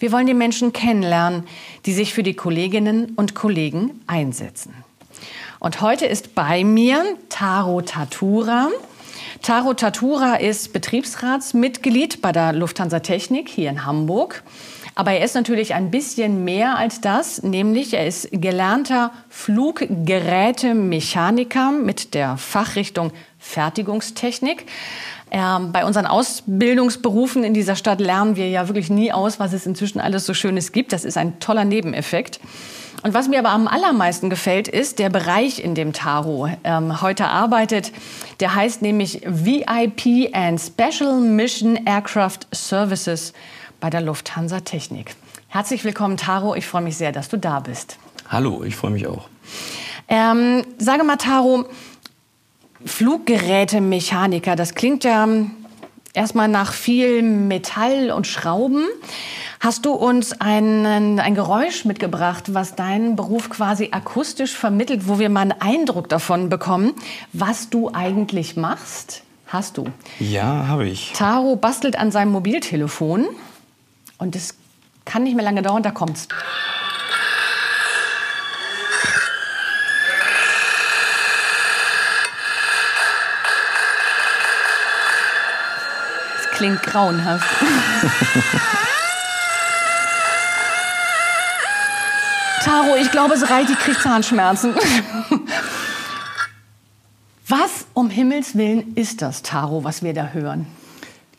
Wir wollen die Menschen kennenlernen, die sich für die Kolleginnen und Kollegen einsetzen. Und heute ist bei mir Taro Tatura. Taro Tatura ist Betriebsratsmitglied bei der Lufthansa Technik hier in Hamburg. Aber er ist natürlich ein bisschen mehr als das, nämlich er ist gelernter Fluggerätemechaniker mit der Fachrichtung Fertigungstechnik. Ähm, bei unseren Ausbildungsberufen in dieser Stadt lernen wir ja wirklich nie aus, was es inzwischen alles so Schönes gibt. Das ist ein toller Nebeneffekt. Und was mir aber am allermeisten gefällt, ist der Bereich, in dem Taro ähm, heute arbeitet. Der heißt nämlich VIP and Special Mission Aircraft Services bei der Lufthansa Technik. Herzlich willkommen, Taro. Ich freue mich sehr, dass du da bist. Hallo, ich freue mich auch. Ähm, sage mal, Taro, Fluggerätemechaniker, das klingt ja erstmal nach viel Metall und Schrauben. Hast du uns einen, ein Geräusch mitgebracht, was deinen Beruf quasi akustisch vermittelt, wo wir mal einen Eindruck davon bekommen, was du eigentlich machst? Hast du? Ja, habe ich. Taro bastelt an seinem Mobiltelefon und es kann nicht mehr lange dauern, da kommt's. Klingt grauenhaft. Taro, ich glaube, es reicht, ich kriege Zahnschmerzen. Was um Himmels Willen ist das, Taro, was wir da hören?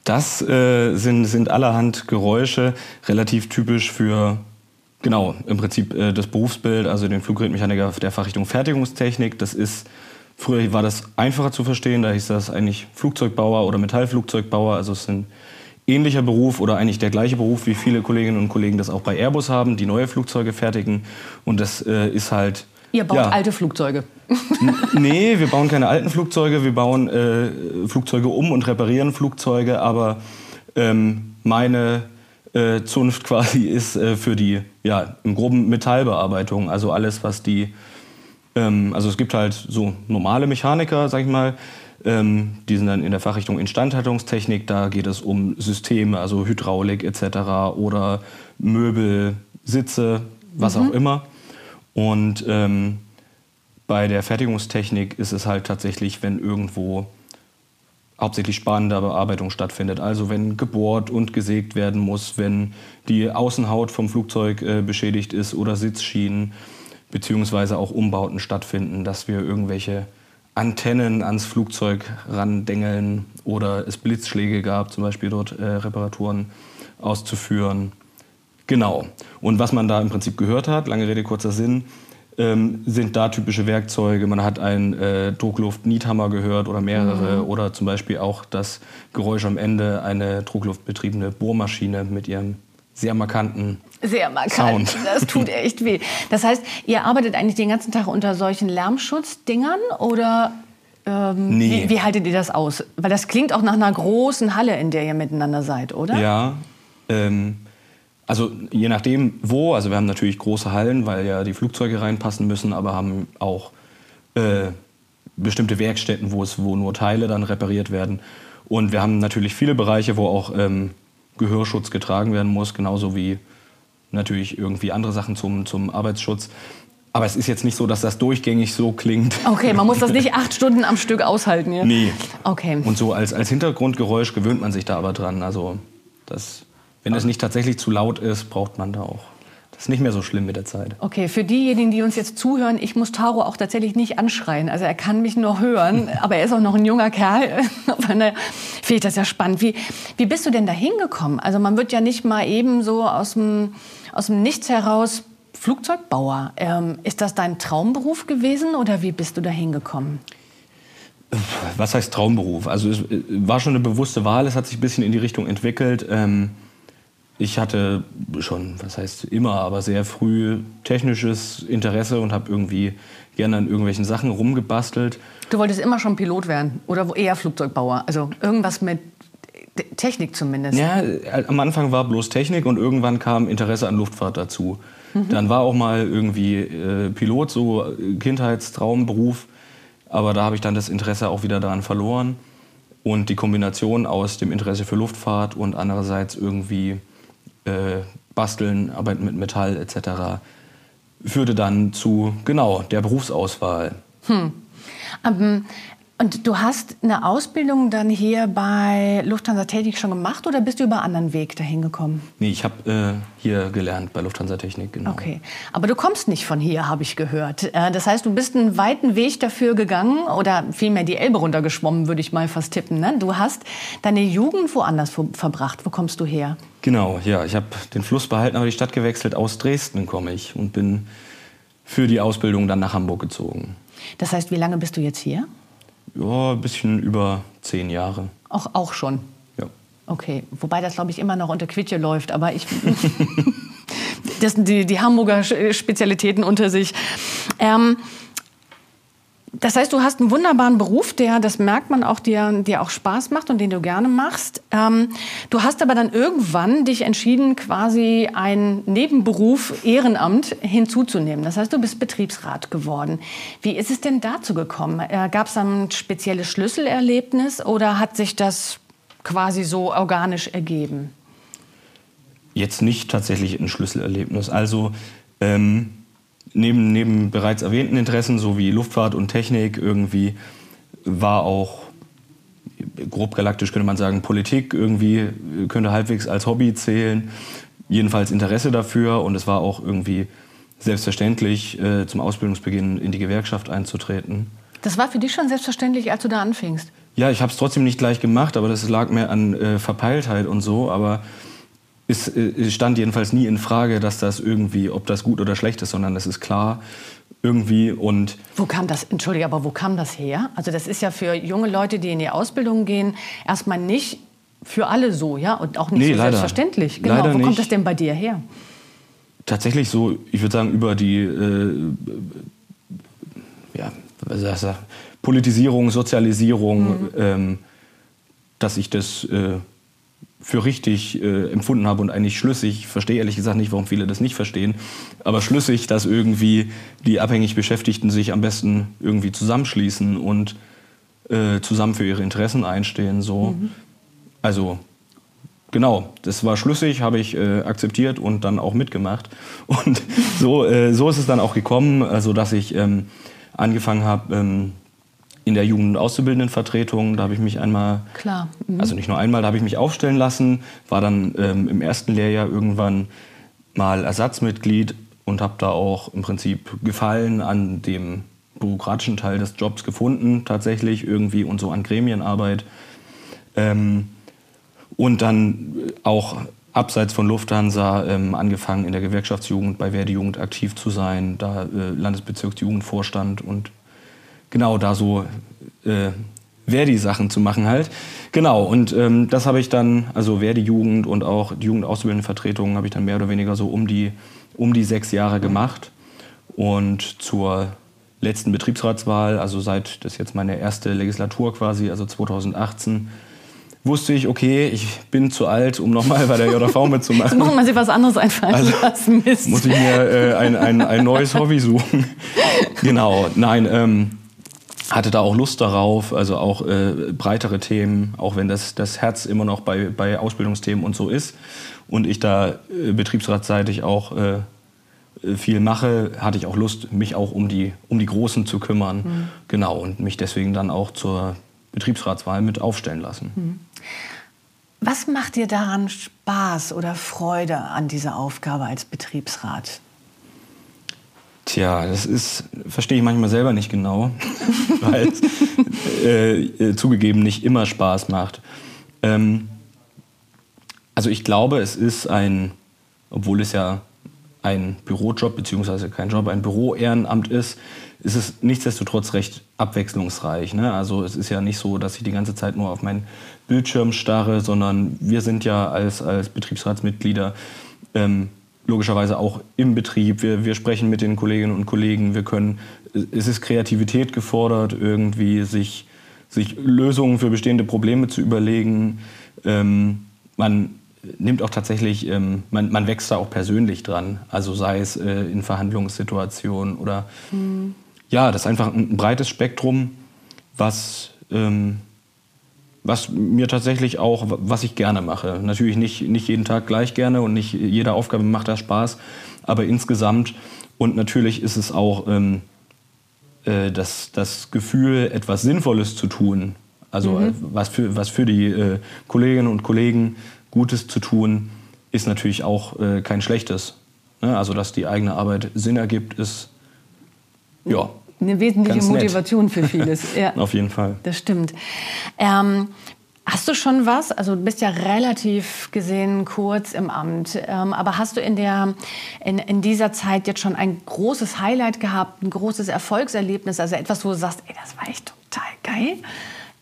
Das äh, sind, sind allerhand Geräusche, relativ typisch für, genau, im Prinzip äh, das Berufsbild, also den Fluggerätmechaniker der Fachrichtung Fertigungstechnik. Das ist, früher war das einfacher zu verstehen, da hieß das eigentlich Flugzeugbauer oder Metallflugzeugbauer, also es sind ähnlicher Beruf oder eigentlich der gleiche Beruf, wie viele Kolleginnen und Kollegen das auch bei Airbus haben, die neue Flugzeuge fertigen. Und das äh, ist halt. Ihr baut ja, alte Flugzeuge. nee, wir bauen keine alten Flugzeuge, wir bauen äh, Flugzeuge um und reparieren Flugzeuge, aber ähm, meine äh, Zunft quasi ist äh, für die, ja, im groben Metallbearbeitung, also alles, was die, ähm, also es gibt halt so normale Mechaniker, sag ich mal, ähm, die sind dann in der Fachrichtung Instandhaltungstechnik. Da geht es um Systeme, also Hydraulik etc. oder Möbel, Sitze, was mhm. auch immer. Und ähm, bei der Fertigungstechnik ist es halt tatsächlich, wenn irgendwo hauptsächlich spannende Bearbeitung stattfindet. Also wenn gebohrt und gesägt werden muss, wenn die Außenhaut vom Flugzeug äh, beschädigt ist oder Sitzschienen, beziehungsweise auch Umbauten stattfinden, dass wir irgendwelche Antennen ans Flugzeug randengeln oder es Blitzschläge gab, zum Beispiel dort äh, Reparaturen auszuführen. Genau. Und was man da im Prinzip gehört hat, lange Rede, kurzer Sinn, ähm, sind da typische Werkzeuge. Man hat einen äh, Druckluft-Niethammer gehört oder mehrere mhm. oder zum Beispiel auch das Geräusch am Ende, eine druckluftbetriebene Bohrmaschine mit ihrem sehr markanten sehr markant. Sound. Das tut echt weh. Das heißt, ihr arbeitet eigentlich den ganzen Tag unter solchen Lärmschutzdingern oder ähm, nee. wie, wie, haltet ihr das aus? Weil das klingt auch nach einer großen Halle, in der ihr miteinander seid, oder? Ja. Ähm, also je nachdem wo. Also wir haben natürlich große Hallen, weil ja die Flugzeuge reinpassen müssen, aber haben auch äh, bestimmte Werkstätten, wo es wo nur Teile dann repariert werden. Und wir haben natürlich viele Bereiche, wo auch ähm, Gehörschutz getragen werden muss, genauso wie natürlich irgendwie andere Sachen zum, zum Arbeitsschutz. Aber es ist jetzt nicht so, dass das durchgängig so klingt. Okay, man muss das nicht acht Stunden am Stück aushalten, ja? Nee. Okay. Und so als, als Hintergrundgeräusch gewöhnt man sich da aber dran. Also, das, wenn es nicht tatsächlich zu laut ist, braucht man da auch ist nicht mehr so schlimm mit der Zeit. Okay, für diejenigen, die uns jetzt zuhören, ich muss Taro auch tatsächlich nicht anschreien. Also er kann mich nur hören, aber er ist auch noch ein junger Kerl. Finde ich das ja spannend. Wie, wie bist du denn da hingekommen? Also man wird ja nicht mal eben so aus dem, aus dem Nichts heraus Flugzeugbauer. Ähm, ist das dein Traumberuf gewesen oder wie bist du da hingekommen? Was heißt Traumberuf? Also es war schon eine bewusste Wahl, es hat sich ein bisschen in die Richtung entwickelt. Ähm ich hatte schon, was heißt immer, aber sehr früh technisches Interesse und habe irgendwie gerne an irgendwelchen Sachen rumgebastelt. Du wolltest immer schon Pilot werden oder eher Flugzeugbauer? Also irgendwas mit Technik zumindest? Ja, am Anfang war bloß Technik und irgendwann kam Interesse an Luftfahrt dazu. Mhm. Dann war auch mal irgendwie äh, Pilot, so Kindheitstraumberuf. Aber da habe ich dann das Interesse auch wieder daran verloren. Und die Kombination aus dem Interesse für Luftfahrt und andererseits irgendwie äh, Basteln, Arbeiten mit Metall etc. führte dann zu genau der Berufsauswahl. Hm. Um, und du hast eine Ausbildung dann hier bei Lufthansa Technik schon gemacht oder bist du über einen anderen Weg dahin gekommen? Nee, ich habe äh, hier gelernt bei Lufthansa Technik, genau. Okay, aber du kommst nicht von hier, habe ich gehört. Äh, das heißt, du bist einen weiten Weg dafür gegangen oder vielmehr die Elbe runtergeschwommen, würde ich mal fast tippen. Ne? Du hast deine Jugend woanders verbracht. Wo kommst du her? Genau, ja, ich habe den Fluss behalten, aber die Stadt gewechselt. Aus Dresden komme ich und bin für die Ausbildung dann nach Hamburg gezogen. Das heißt, wie lange bist du jetzt hier? Ja, ein bisschen über zehn Jahre. Auch, auch schon? Ja. Okay, wobei das, glaube ich, immer noch unter Quitje läuft, aber ich... das sind die, die Hamburger Spezialitäten unter sich. Ähm, das heißt, du hast einen wunderbaren Beruf, der, das merkt man auch, dir, dir auch Spaß macht und den du gerne machst. Ähm, du hast aber dann irgendwann dich entschieden, quasi einen Nebenberuf Ehrenamt hinzuzunehmen. Das heißt, du bist Betriebsrat geworden. Wie ist es denn dazu gekommen? Äh, Gab es ein spezielles Schlüsselerlebnis oder hat sich das quasi so organisch ergeben? Jetzt nicht tatsächlich ein Schlüsselerlebnis. Also ähm neben, neben bereits erwähnten Interessen, so wie Luftfahrt und Technik, irgendwie war auch, grob galaktisch könnte man sagen, Politik irgendwie könnte halbwegs als Hobby zählen. Jedenfalls Interesse dafür und es war auch irgendwie selbstverständlich, äh, zum Ausbildungsbeginn in die Gewerkschaft einzutreten. Das war für dich schon selbstverständlich, als du da anfingst? Ja, ich habe es trotzdem nicht gleich gemacht, aber das lag mir an äh, Verpeiltheit und so. Aber es äh, stand jedenfalls nie in Frage, dass das irgendwie, ob das gut oder schlecht ist, sondern es ist klar irgendwie und wo kam das entschuldige aber wo kam das her? Also das ist ja für junge Leute die in die Ausbildung gehen erstmal nicht für alle so ja und auch nicht nee, so leider. selbstverständlich. Genau leider wo kommt das denn bei dir her? Tatsächlich so ich würde sagen über die äh, ja Politisierung Sozialisierung mhm. ähm, dass ich das äh, für richtig äh, empfunden habe und eigentlich schlüssig, ich verstehe ehrlich gesagt nicht, warum viele das nicht verstehen, aber schlüssig, dass irgendwie die abhängig Beschäftigten sich am besten irgendwie zusammenschließen und äh, zusammen für ihre Interessen einstehen. So. Mhm. Also genau, das war schlüssig, habe ich äh, akzeptiert und dann auch mitgemacht. Und so, äh, so ist es dann auch gekommen, also dass ich ähm, angefangen habe, ähm, in der Jugend- und Auszubildendenvertretung. Da habe ich mich einmal, Klar. Mhm. also nicht nur einmal, da habe ich mich aufstellen lassen, war dann ähm, im ersten Lehrjahr irgendwann mal Ersatzmitglied und habe da auch im Prinzip Gefallen an dem bürokratischen Teil des Jobs gefunden, tatsächlich irgendwie und so an Gremienarbeit. Ähm, und dann auch abseits von Lufthansa ähm, angefangen in der Gewerkschaftsjugend bei Verdi Jugend aktiv zu sein, da äh, Landesbezirksjugendvorstand und genau da so äh, Verdi-Sachen zu machen halt. Genau, und ähm, das habe ich dann, also Verdi-Jugend und auch die Jugendausbildendenvertretung habe ich dann mehr oder weniger so um die, um die sechs Jahre gemacht. Und zur letzten Betriebsratswahl, also seit das jetzt meine erste Legislatur quasi, also 2018, wusste ich, okay, ich bin zu alt, um nochmal bei der JV mitzumachen. Jetzt muss man sich was anderes einfallen also lassen. Mist. Muss ich mir äh, ein, ein, ein neues Hobby suchen. genau, nein, ähm, hatte da auch Lust darauf, also auch äh, breitere Themen, auch wenn das, das Herz immer noch bei, bei Ausbildungsthemen und so ist. Und ich da äh, betriebsratsseitig auch äh, viel mache, hatte ich auch Lust, mich auch um die, um die Großen zu kümmern. Mhm. Genau, und mich deswegen dann auch zur Betriebsratswahl mit aufstellen lassen. Mhm. Was macht dir daran Spaß oder Freude an dieser Aufgabe als Betriebsrat? Tja, das ist, verstehe ich manchmal selber nicht genau, weil es äh, äh, zugegeben nicht immer Spaß macht. Ähm, also ich glaube, es ist ein, obwohl es ja ein Bürojob beziehungsweise kein Job, ein Büroehrenamt ist, ist es nichtsdestotrotz recht abwechslungsreich. Ne? Also es ist ja nicht so, dass ich die ganze Zeit nur auf meinen Bildschirm starre, sondern wir sind ja als, als Betriebsratsmitglieder ähm, logischerweise auch im Betrieb. Wir, wir sprechen mit den Kolleginnen und Kollegen. Wir können, es ist Kreativität gefordert, irgendwie sich, sich Lösungen für bestehende Probleme zu überlegen. Ähm, man nimmt auch tatsächlich, ähm, man, man wächst da auch persönlich dran. Also sei es äh, in Verhandlungssituationen oder mhm. ja, das ist einfach ein, breites Spektrum, was, ähm, was mir tatsächlich auch, was ich gerne mache. Natürlich nicht, nicht jeden Tag gleich gerne und nicht jede Aufgabe macht da Spaß, aber insgesamt und natürlich ist es auch ähm, äh, das, das Gefühl, etwas Sinnvolles zu tun. Also mhm. was, für, was für die äh, Kolleginnen und Kollegen Gutes zu tun, ist natürlich auch äh, kein schlechtes. Ne? Also, dass die eigene Arbeit Sinn ergibt, ist ja. Eine wesentliche Motivation für vieles. Ja. Auf jeden Fall. Das stimmt. Ähm, Hast du schon was? Also du bist ja relativ gesehen kurz im Amt, ähm, aber hast du in, der, in, in dieser Zeit jetzt schon ein großes Highlight gehabt, ein großes Erfolgserlebnis, also etwas, wo du sagst, ey, das war echt total geil?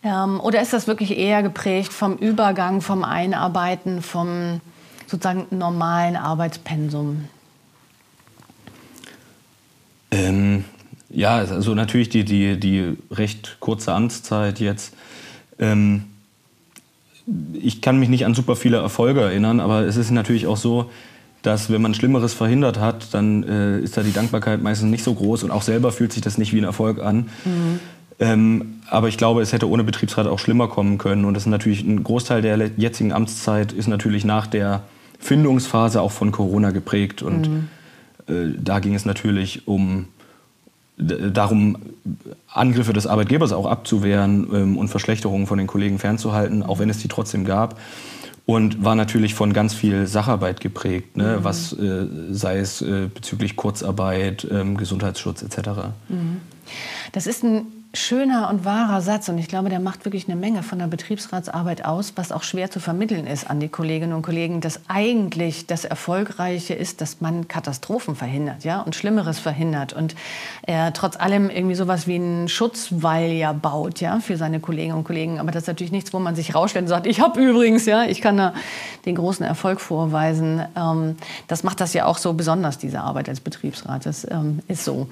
Ähm, oder ist das wirklich eher geprägt vom Übergang, vom Einarbeiten, vom sozusagen normalen Arbeitspensum? Ähm, ja, also natürlich die, die, die recht kurze Amtszeit jetzt. Ähm, ich kann mich nicht an super viele Erfolge erinnern, aber es ist natürlich auch so, dass wenn man Schlimmeres verhindert hat, dann äh, ist da die Dankbarkeit meistens nicht so groß und auch selber fühlt sich das nicht wie ein Erfolg an. Mhm. Ähm, aber ich glaube, es hätte ohne Betriebsrat auch schlimmer kommen können. Und das ist natürlich ein Großteil der jetzigen Amtszeit ist natürlich nach der Findungsphase auch von Corona geprägt. Und mhm. äh, da ging es natürlich um darum, Angriffe des Arbeitgebers auch abzuwehren ähm, und Verschlechterungen von den Kollegen fernzuhalten, auch wenn es die trotzdem gab. Und war natürlich von ganz viel Sacharbeit geprägt, ne? Mhm. was äh, sei es äh, bezüglich Kurzarbeit, ähm, Gesundheitsschutz etc. Mhm. Das ist ein schöner und wahrer Satz und ich glaube, der macht wirklich eine Menge von der Betriebsratsarbeit aus, was auch schwer zu vermitteln ist an die Kolleginnen und Kollegen, dass eigentlich das Erfolgreiche ist, dass man Katastrophen verhindert, ja, und Schlimmeres verhindert und er trotz allem irgendwie sowas wie einen Schutzwall ja baut, ja, für seine Kolleginnen und Kollegen. Aber das ist natürlich nichts, wo man sich rausstellt und sagt, ich habe übrigens, ja, ich kann da den großen Erfolg vorweisen. Ähm, das macht das ja auch so besonders, diese Arbeit als Betriebsrat. Das ähm, ist so.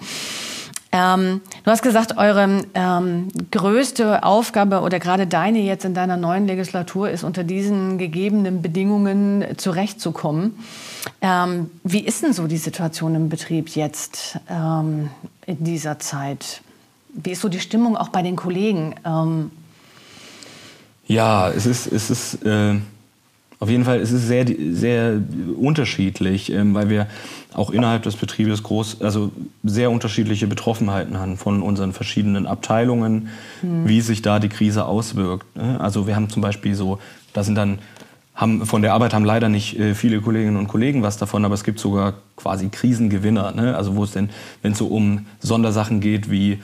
Ähm, du hast gesagt, eure ähm, größte Aufgabe oder gerade deine jetzt in deiner neuen Legislatur ist, unter diesen gegebenen Bedingungen zurechtzukommen. Ähm, wie ist denn so die Situation im Betrieb jetzt ähm, in dieser Zeit? Wie ist so die Stimmung auch bei den Kollegen? Ähm, ja, es ist, es ist äh, auf jeden Fall es ist sehr, sehr unterschiedlich, ähm, weil wir auch innerhalb des Betriebes groß, also sehr unterschiedliche Betroffenheiten haben von unseren verschiedenen Abteilungen, mhm. wie sich da die Krise auswirkt. Ne? Also wir haben zum Beispiel so, da sind dann haben, von der Arbeit haben leider nicht äh, viele Kolleginnen und Kollegen was davon, aber es gibt sogar quasi Krisengewinner. Ne? Also wo es denn, wenn es so um Sondersachen geht wie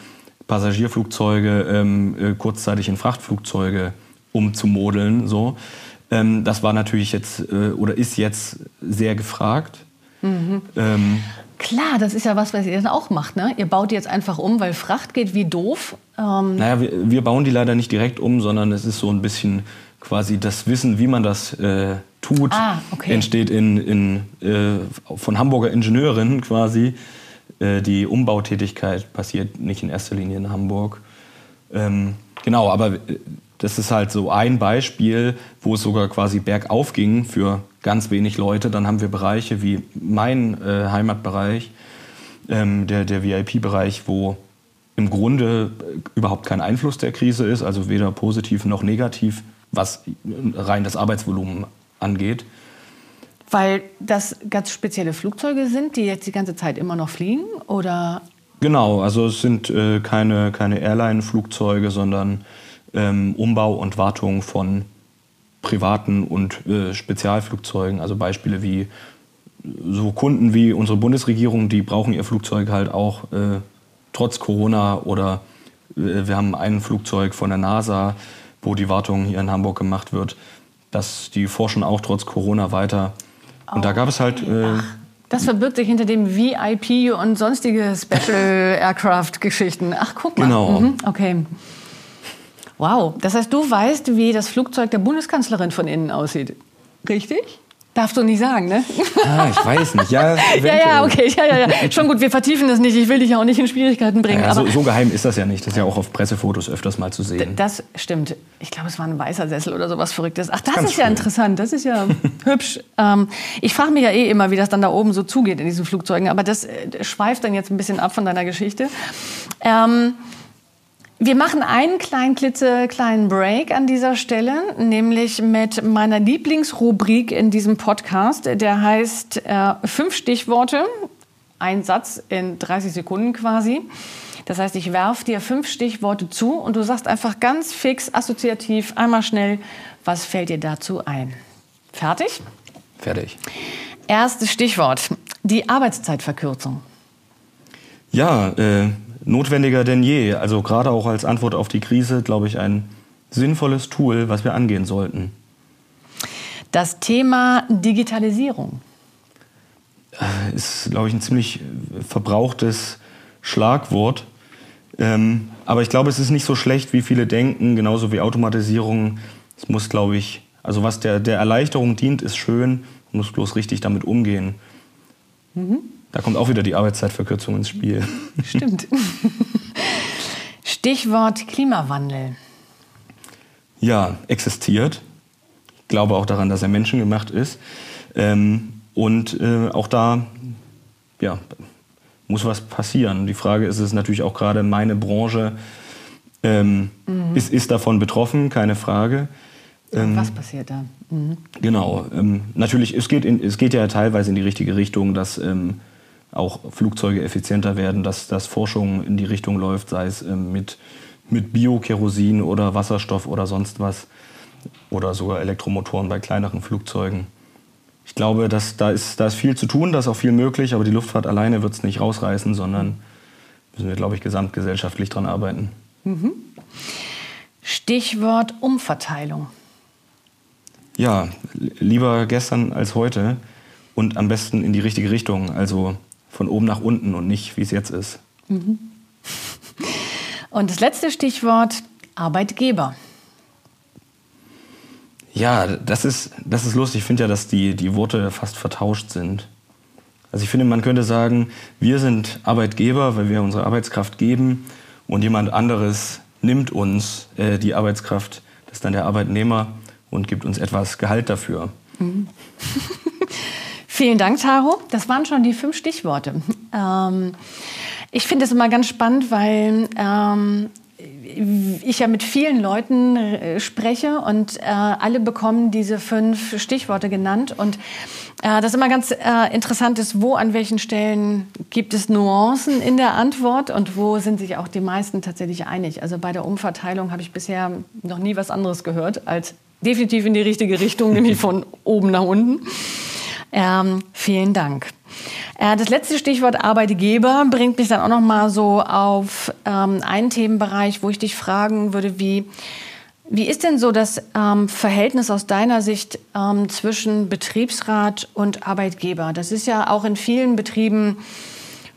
Passagierflugzeuge ähm, äh, kurzzeitig in Frachtflugzeuge umzumodeln, so. Ähm, das war natürlich jetzt äh, oder ist jetzt sehr gefragt. Mhm. Ähm, Klar, das ist ja was, was ihr dann auch macht. Ne? Ihr baut die jetzt einfach um, weil Fracht geht wie doof. Ähm naja, wir, wir, bauen die leider nicht direkt um, sondern es ist so ein bisschen quasi das Wissen, wie man das äh, tut, ah, okay. entsteht in, in, äh, von Hamburger Ingenieurinnen quasi. Äh, die Umbautätigkeit passiert nicht in erster Linie in Hamburg. Ähm, genau, aber äh, das ist halt so ein Beispiel, wo es sogar quasi bergauf ging für ganz wenig Leute. Dann haben wir Bereiche wie mein äh, Heimatbereich, ähm, der, der VIP-Bereich, wo im Grunde äh, überhaupt kein Einfluss der Krise ist, also weder positiv noch negativ, was rein das Arbeitsvolumen angeht. Weil das ganz spezielle Flugzeuge sind, die jetzt die ganze Zeit immer noch fliegen, oder? Genau, also es sind äh, keine, keine Airline-Flugzeuge, sondern ähm, Umbau und Wartung von privaten und äh, Spezialflugzeugen. Also Beispiele wie so Kunden wie unsere Bundesregierung, die brauchen ihr Flugzeug halt auch äh, trotz Corona oder äh, wir haben ein Flugzeug von der NASA, wo die Wartung hier in Hamburg gemacht wird. dass die forschen auch trotz Corona weiter. Und oh, da gab es halt. Äh, Das verbirgt sich hinter dem VIP und sonstige Special Aircraft Geschichten. Ach, guck mal. Genau. Mhm, okay. Wow. Das heißt, du weißt, wie das Flugzeug der Bundeskanzlerin von innen aussieht. Richtig? Darfst du nicht sagen, ne? Ah, ich weiß nicht. Ja, ja, ja, okay. Ja, ja, ja. Schon gut, wir vertiefen das nicht. Ich will dich ja auch nicht in Schwierigkeiten bringen. Ja, aber so, so geheim ist das ja nicht. Das ist ja auch auf Pressefotos öfters mal zu sehen. das stimmt. Ich glaube, es war ein weißer Sessel oder sowas Verrücktes. Ach, das Ganz ist ja schön. interessant. Das ist ja hübsch. Ähm, ich frage mich ja eh immer, wie das dann da oben so zugeht in diesen Flugzeugen. Aber das äh, schweift dann jetzt ein bisschen ab von deiner Geschichte. Ähm, wir machen einen kleinen klitzekleinen Break an dieser Stelle, nämlich mit meiner Lieblingsrubrik in diesem Podcast. Der heißt äh, Fünf Stichworte, ein Satz in 30 Sekunden quasi. Das heißt, ich werfe dir fünf Stichworte zu und du sagst einfach ganz fix, assoziativ, einmal schnell, was fällt dir dazu ein. Fertig? Fertig. Erstes Stichwort, die Arbeitszeitverkürzung. Ja, äh, notwendiger denn je. Also gerade auch als Antwort auf die Krise, glaube ich, ein sinnvolles Tool, was wir angehen sollten. Das Thema Digitalisierung. Ist, glaube ich, ein ziemlich äh, verbrauchtes Schlagwort. Ähm, aber ich glaube, es ist nicht so schlecht, wie viele denken, genauso wie Automatisierung. Es muss, glaube ich, also was der, der Erleichterung dient, ist schön, man muss bloß richtig damit umgehen. Da kommt auch wieder die Arbeitszeitverkürzung ins Spiel. Stimmt. Stichwort Klimawandel. Ja, existiert. Ich glaube auch daran, dass er menschengemacht ist. Ähm, und äh, auch da ja, muss was passieren. Die Frage ist es natürlich auch gerade, meine Branche ähm, ist, ist davon betroffen, keine Frage. Ähm, Was passiert da? Mhm. Genau. Ähm, natürlich, es geht, in, es geht ja teilweise in die richtige Richtung, dass ähm, auch Flugzeuge effizienter werden, dass, dass Forschung in die Richtung läuft, sei es ähm, mit, mit Bio-Kerosin oder Wasserstoff oder sonst was. Oder sogar Elektromotoren bei kleineren Flugzeugen. Ich glaube, dass, da, ist, da ist viel zu tun, da ist auch viel möglich, aber die Luftfahrt alleine wird es nicht rausreißen, sondern müssen wir, glaube ich, gesamtgesellschaftlich dran arbeiten. Stichwort Umverteilung. Ja, li- lieber gestern als heute und am besten in die richtige Richtung, also von oben nach unten und nicht, wie es jetzt ist. Und das letzte Stichwort Arbeitgeber. Ja, das ist, das ist lustig. Ich finde ja, dass die, die Worte fast vertauscht sind. Also ich finde, man könnte sagen, wir sind Arbeitgeber, weil wir unsere Arbeitskraft geben und jemand anderes nimmt uns äh, die Arbeitskraft, das ist dann der Arbeitnehmer und gibt uns etwas Gehalt dafür. Vielen Dank, Taro. Das waren schon die fünf Stichworte. Ähm, ich finde es immer ganz spannend, weil ähm, ich ja mit vielen Leuten äh, spreche und äh, alle bekommen diese fünf Stichworte genannt. Und äh, das immer ganz äh, interessant ist, wo an welchen Stellen gibt es Nuancen in der Antwort und wo sind sich auch die meisten tatsächlich einig. Also bei der Umverteilung habe ich bisher noch nie was anderes gehört als definitiv in die richtige Richtung, nämlich von oben nach unten. Ähm, vielen Dank. Äh, das letzte Stichwort Arbeitgeber bringt mich dann auch noch mal so auf ähm, einen Themenbereich, wo ich dich fragen würde, wie wie ist denn so das ähm, Verhältnis aus deiner Sicht ähm, zwischen Betriebsrat und Arbeitgeber? Das ist ja auch in vielen Betrieben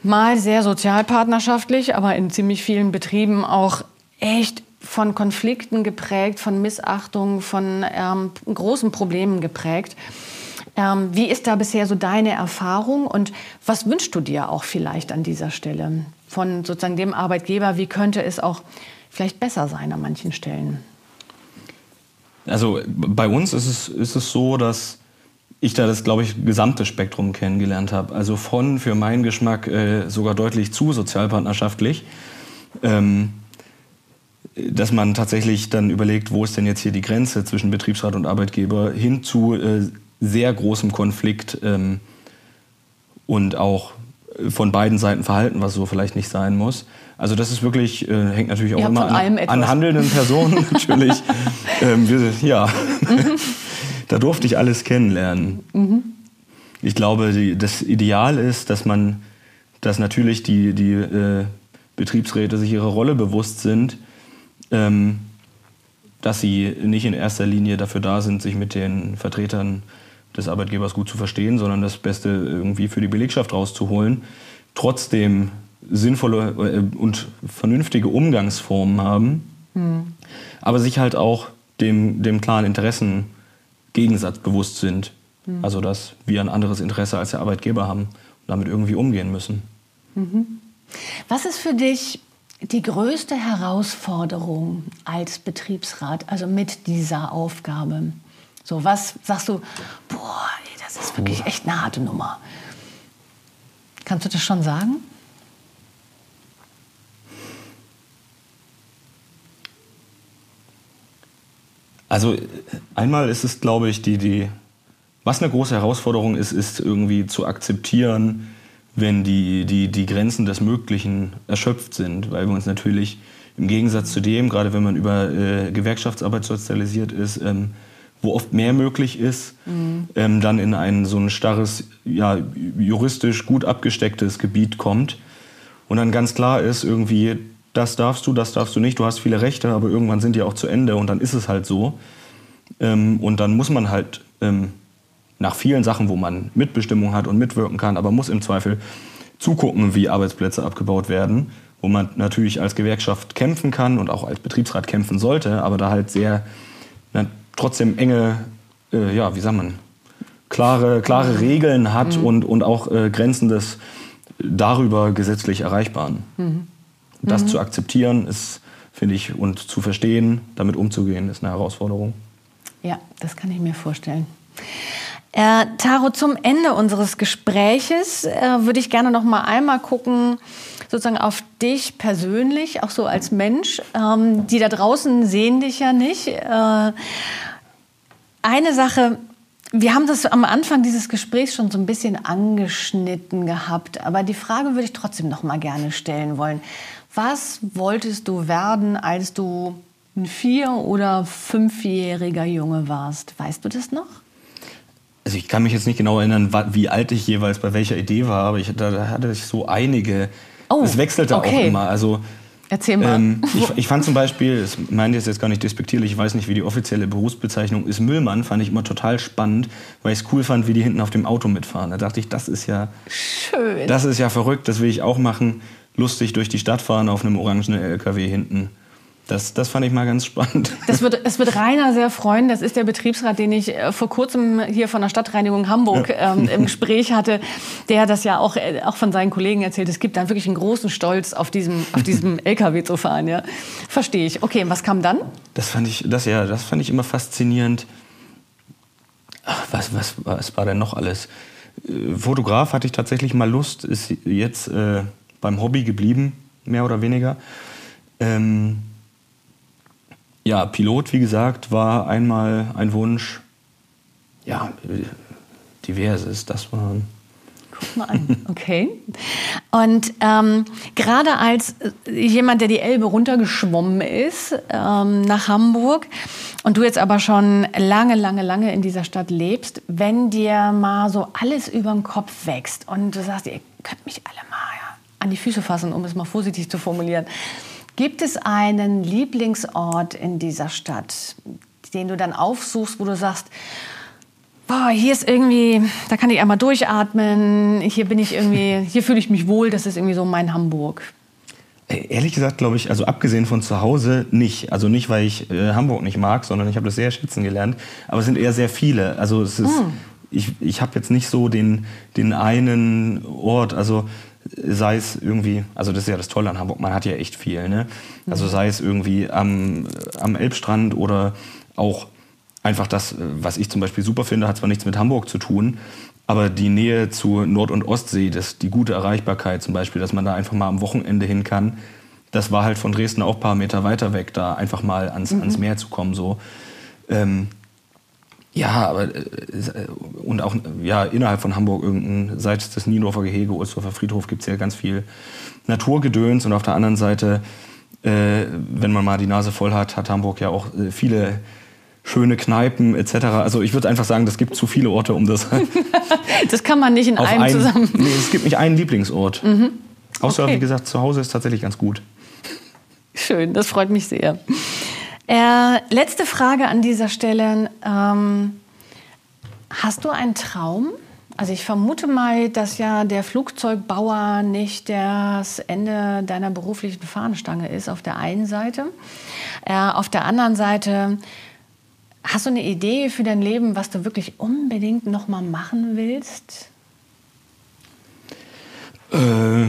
mal sehr sozialpartnerschaftlich, aber in ziemlich vielen Betrieben auch echt von Konflikten geprägt, von Missachtung, von ähm, großen Problemen geprägt. Ähm, wie ist da bisher so deine Erfahrung und was wünschst du dir auch vielleicht an dieser Stelle von sozusagen dem Arbeitgeber? Wie könnte es auch vielleicht besser sein an manchen Stellen? Also bei uns ist es, ist es so, dass ich da das, glaube ich, gesamte Spektrum kennengelernt habe. Also von für meinen Geschmack äh, sogar deutlich zu sozialpartnerschaftlich. Ähm, dass man tatsächlich dann überlegt, wo ist denn jetzt hier die Grenze zwischen Betriebsrat und Arbeitgeber, hin zu äh, sehr großem Konflikt ähm, und auch von beiden Seiten Verhalten, was so vielleicht nicht sein muss. Also das ist wirklich, äh, hängt natürlich auch immer an, an handelnden Personen natürlich. ähm, wir, ja, da durfte ich alles kennenlernen. Ich glaube, die, das Ideal ist, dass man, dass natürlich die, die äh, Betriebsräte sich ihrer Rolle bewusst sind, ähm, dass sie nicht in erster Linie dafür da sind, sich mit den Vertretern des Arbeitgebers gut zu verstehen, sondern das Beste irgendwie für die Belegschaft rauszuholen, trotzdem sinnvolle äh, und vernünftige Umgangsformen haben, mhm. aber sich halt auch dem, dem klaren Interessen Gegensatz bewusst sind. Mhm. Also dass wir ein anderes Interesse als der Arbeitgeber haben und damit irgendwie umgehen müssen. Mhm. Was ist für dich die größte Herausforderung als Betriebsrat, also mit dieser Aufgabe? So, was sagst du, boah, ey, das ist wirklich echt eine harte Nummer. Kannst du das schon sagen? Also einmal ist es, glaube ich, die, die, was eine große Herausforderung ist, ist irgendwie zu akzeptieren, wenn die, die, die Grenzen des Möglichen erschöpft sind, weil wir uns natürlich im Gegensatz zu dem, gerade wenn man über äh, Gewerkschaftsarbeit sozialisiert ist, ähm, wo oft mehr möglich ist, mhm. ähm, dann in ein so ein starres, ja, juristisch gut abgestecktes Gebiet kommt und dann ganz klar ist, irgendwie, das darfst du, das darfst du nicht, du hast viele Rechte, aber irgendwann sind die auch zu Ende und dann ist es halt so. Ähm, und dann muss man halt ähm, nach vielen Sachen, wo man Mitbestimmung hat und mitwirken kann, aber muss im Zweifel zugucken, wie Arbeitsplätze abgebaut werden, wo man natürlich als Gewerkschaft kämpfen kann und auch als Betriebsrat kämpfen sollte, aber da halt sehr trotzdem enge, äh, ja, wie sagt man, klare, klare Regeln hat mhm. und, und auch äh, Grenzen des darüber gesetzlich Erreichbaren. Mhm. Das mhm. zu akzeptieren ist, finde ich, und zu verstehen, damit umzugehen, ist eine Herausforderung. Ja, das kann ich mir vorstellen. Äh, Taro, zum Ende unseres Gespräches äh, würde ich gerne noch mal einmal gucken, sozusagen auf dich persönlich, auch so als Mensch. Ähm, die da draußen sehen dich ja nicht. Äh, eine Sache, wir haben das am Anfang dieses Gesprächs schon so ein bisschen angeschnitten gehabt, aber die Frage würde ich trotzdem noch mal gerne stellen wollen. Was wolltest du werden, als du ein vier- oder fünfjähriger Junge warst? Weißt du das noch? Also ich kann mich jetzt nicht genau erinnern, wie alt ich jeweils bei welcher Idee war, aber ich, da hatte ich so einige. Oh, es wechselte okay. auch immer. Also Erzähl mal. Ähm, ich, ich, fand zum Beispiel, das meine ich jetzt gar nicht despektierlich, ich weiß nicht, wie die offizielle Berufsbezeichnung ist, Müllmann fand ich immer total spannend, weil ich es cool fand, wie die hinten auf dem Auto mitfahren. Da dachte ich, das ist ja schön. Das ist ja verrückt, das will ich auch machen lustig durch die Stadt fahren auf einem orangenen LKW hinten. Das, das fand ich mal ganz spannend. Das wird, das wird Rainer sehr freuen. Das ist der Betriebsrat, den ich äh, vor kurzem hier von der Stadtreinigung Hamburg ja. ähm, im Gespräch hatte, der das ja auch, äh, auch von seinen Kollegen erzählt. Es gibt da wirklich einen großen Stolz, auf diesem, auf diesem LKW zu fahren. Ja. Verstehe ich. Okay, und was kam dann? Das fand ich, das, ja, das fand ich immer faszinierend. Ach, was, was, was war denn noch alles? Äh, Fotograf hatte ich tatsächlich mal Lust, ist jetzt... Äh beim Hobby geblieben, mehr oder weniger. Ähm, ja, Pilot, wie gesagt, war einmal ein Wunsch. Ja, diverses, das war. Guck mal an, okay. Und ähm, gerade als jemand, der die Elbe runtergeschwommen ist ähm, nach Hamburg und du jetzt aber schon lange, lange, lange in dieser Stadt lebst, wenn dir mal so alles über den Kopf wächst und du sagst, ihr könnt mich alle mal an die Füße fassen, um es mal vorsichtig zu formulieren. Gibt es einen Lieblingsort in dieser Stadt, den du dann aufsuchst, wo du sagst, boah, hier ist irgendwie, da kann ich einmal durchatmen, hier bin ich irgendwie, hier fühle ich mich wohl, das ist irgendwie so mein Hamburg. Äh, ehrlich gesagt, glaube ich, also abgesehen von zu Hause nicht. Also nicht, weil ich äh, Hamburg nicht mag, sondern ich habe das sehr schätzen gelernt. Aber es sind eher sehr viele. Also es ist, mm. ich, ich habe jetzt nicht so den, den einen Ort. Also sei es irgendwie, also das ist ja das Tolle an Hamburg, man hat ja echt viel, ne? Also mhm. sei es irgendwie am, am Elbstrand oder auch einfach das, was ich zum Beispiel super finde, hat zwar nichts mit Hamburg zu tun, aber die Nähe zu Nord- und Ostsee, das, die gute Erreichbarkeit zum Beispiel, dass man da einfach mal am Wochenende hin kann, das war halt von Dresden auch ein paar Meter weiter weg, da einfach mal ans, mhm. ans Meer zu kommen. So. Ähm, ja, aber äh, äh, und auch ja, innerhalb von Hamburg irgendein, seit das Niendorfer Gehege, Ohlsdorfer Friedhof, gibt es ja ganz viel Naturgedöns und auf der anderen Seite, äh, wenn man mal die Nase voll hat, hat Hamburg ja auch äh, viele schöne Kneipen etc. Also ich würde einfach sagen, das gibt zu viele Orte, um das. das kann man nicht in einem ein, zusammen. Nee, es gibt nicht einen Lieblingsort. Mhm. Außer, okay. wie gesagt, zu Hause ist tatsächlich ganz gut. Schön, das freut mich sehr. Äh, letzte Frage an dieser Stelle. Ähm, Hast du einen Traum? Also ich vermute mal, dass ja der Flugzeugbauer nicht das Ende deiner beruflichen Fahnenstange ist, auf der einen Seite. Äh, auf der anderen Seite, hast du eine Idee für dein Leben, was du wirklich unbedingt noch mal machen willst? Äh,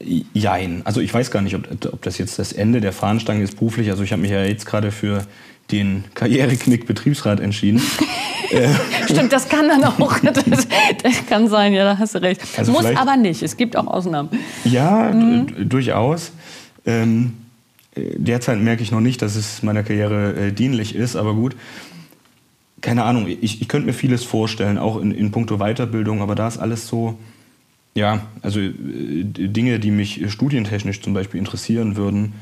jein. Also ich weiß gar nicht, ob, ob das jetzt das Ende der Fahnenstange ist beruflich. Also ich habe mich ja jetzt gerade für den Karriereknick Betriebsrat entschieden. Stimmt, das kann dann auch. Das, das, kann sein, ja, da hast du recht. Also Muss aber nicht. Es gibt auch Ausnahmen. Ja, mhm. durchaus. Ähm, derzeit merke ich noch nicht, dass es meiner Karriere äh, dienlich ist, aber gut. Keine Ahnung, ich, ich könnte mir vieles vorstellen, auch in, in puncto Weiterbildung, aber da ist alles so, ja, also äh, Dinge, die mich studientechnisch zum Beispiel interessieren würden,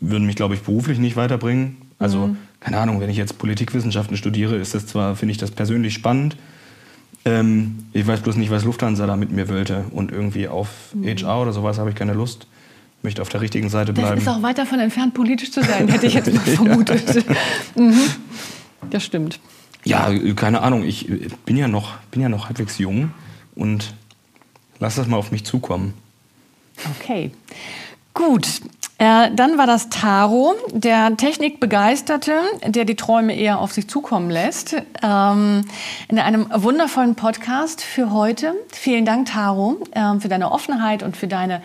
würden mich, glaube ich, beruflich nicht weiterbringen. Also, mhm. keine Ahnung, wenn ich jetzt Politikwissenschaften studiere, ist das zwar, finde ich das persönlich spannend. Ähm, ich weiß bloß nicht, was Lufthansa da mit mir wollte. Und irgendwie auf mhm. HR oder sowas habe ich keine Lust. Ich möchte auf der richtigen Seite bleiben. Das ist auch weit davon entfernt, politisch zu sein, hätte ich jetzt mal vermutet. mhm. Das stimmt. Ja, keine Ahnung. Ich bin ja noch, bin ja noch halbwegs jung und lass das mal auf mich zukommen. Okay. Gut, äh, dann war das Taro, der Technikbegeisterte, der die Träume eher auf sich zukommen lässt. Ähm, in einem wundervollen Podcast für heute. Vielen Dank, Taro, äh, für deine Offenheit und für deine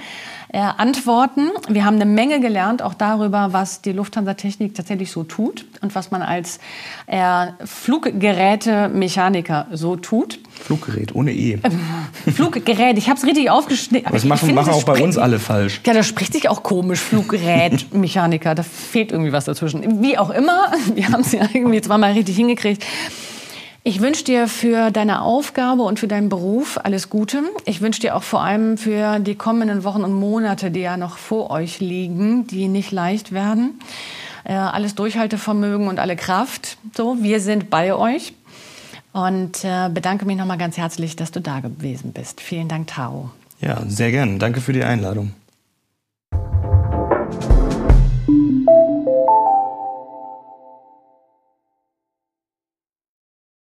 äh, Antworten. Wir haben eine Menge gelernt, auch darüber, was die Lufthansa-Technik tatsächlich so tut und was man als äh, Fluggerätemechaniker so tut. Fluggerät ohne E. Fluggerät, ich habe es richtig aufgeschnitten. Das machen, finde, machen das auch bei uns alle falsch. Ja, das spricht sich auch komisch, Fluggerätmechaniker. da fehlt irgendwie was dazwischen. Wie auch immer, wir haben es ja irgendwie zweimal richtig hingekriegt. Ich wünsche dir für deine Aufgabe und für deinen Beruf alles Gute. Ich wünsche dir auch vor allem für die kommenden Wochen und Monate, die ja noch vor euch liegen, die nicht leicht werden. Äh, alles Durchhaltevermögen und alle Kraft. So, wir sind bei euch. Und äh, bedanke mich nochmal ganz herzlich, dass du da gewesen bist. Vielen Dank, Tao. Ja, sehr gern. Danke für die Einladung.